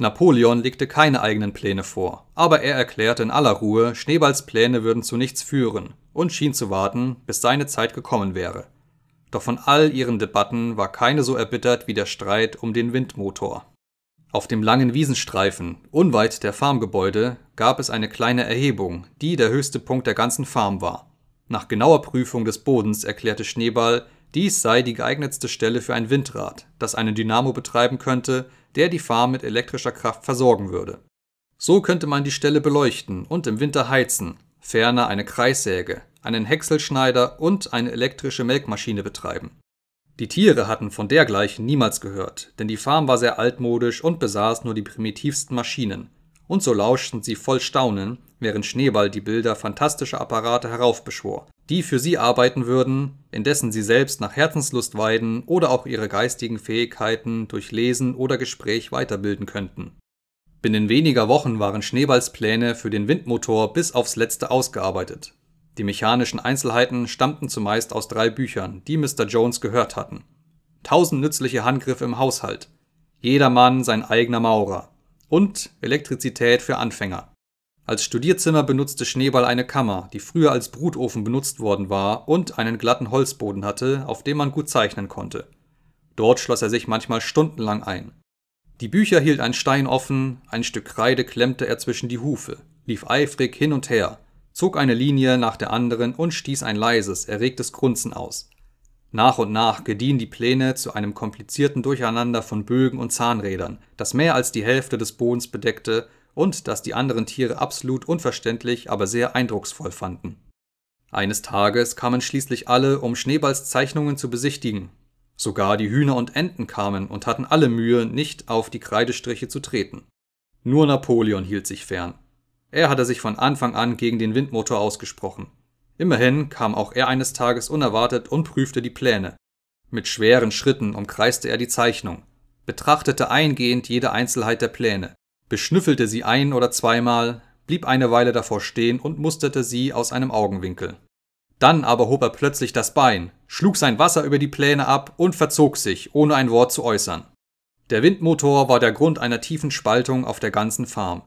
Napoleon legte keine eigenen Pläne vor, aber er erklärte in aller Ruhe, Schneeballs Pläne würden zu nichts führen und schien zu warten, bis seine Zeit gekommen wäre. Doch von all ihren Debatten war keine so erbittert wie der Streit um den Windmotor. Auf dem langen Wiesenstreifen, unweit der Farmgebäude, gab es eine kleine Erhebung, die der höchste Punkt der ganzen Farm war. Nach genauer Prüfung des Bodens erklärte Schneeball, dies sei die geeignetste Stelle für ein Windrad, das einen Dynamo betreiben könnte, der die Farm mit elektrischer Kraft versorgen würde. So könnte man die Stelle beleuchten und im Winter heizen, ferner eine Kreissäge, einen Häckselschneider und eine elektrische Melkmaschine betreiben. Die Tiere hatten von dergleichen niemals gehört, denn die Farm war sehr altmodisch und besaß nur die primitivsten Maschinen, und so lauschten sie voll Staunen, während Schneeball die Bilder fantastischer Apparate heraufbeschwor, die für sie arbeiten würden, indessen sie selbst nach Herzenslust weiden oder auch ihre geistigen Fähigkeiten durch Lesen oder Gespräch weiterbilden könnten. Binnen weniger Wochen waren Schneeballs Pläne für den Windmotor bis aufs letzte ausgearbeitet. Die mechanischen Einzelheiten stammten zumeist aus drei Büchern, die Mr. Jones gehört hatten. Tausend nützliche Handgriffe im Haushalt, jedermann sein eigener Maurer und Elektrizität für Anfänger. Als Studierzimmer benutzte Schneeball eine Kammer, die früher als Brutofen benutzt worden war und einen glatten Holzboden hatte, auf dem man gut zeichnen konnte. Dort schloss er sich manchmal stundenlang ein. Die Bücher hielt ein Stein offen, ein Stück Kreide klemmte er zwischen die Hufe, lief eifrig hin und her, zog eine Linie nach der anderen und stieß ein leises, erregtes Grunzen aus. Nach und nach gediehen die Pläne zu einem komplizierten Durcheinander von Bögen und Zahnrädern, das mehr als die Hälfte des Bodens bedeckte und das die anderen Tiere absolut unverständlich, aber sehr eindrucksvoll fanden. Eines Tages kamen schließlich alle, um Schneeballs Zeichnungen zu besichtigen. Sogar die Hühner und Enten kamen und hatten alle Mühe, nicht auf die Kreidestriche zu treten. Nur Napoleon hielt sich fern. Er hatte sich von Anfang an gegen den Windmotor ausgesprochen. Immerhin kam auch er eines Tages unerwartet und prüfte die Pläne. Mit schweren Schritten umkreiste er die Zeichnung, betrachtete eingehend jede Einzelheit der Pläne, beschnüffelte sie ein oder zweimal, blieb eine Weile davor stehen und musterte sie aus einem Augenwinkel. Dann aber hob er plötzlich das Bein, schlug sein Wasser über die Pläne ab und verzog sich, ohne ein Wort zu äußern. Der Windmotor war der Grund einer tiefen Spaltung auf der ganzen Farm.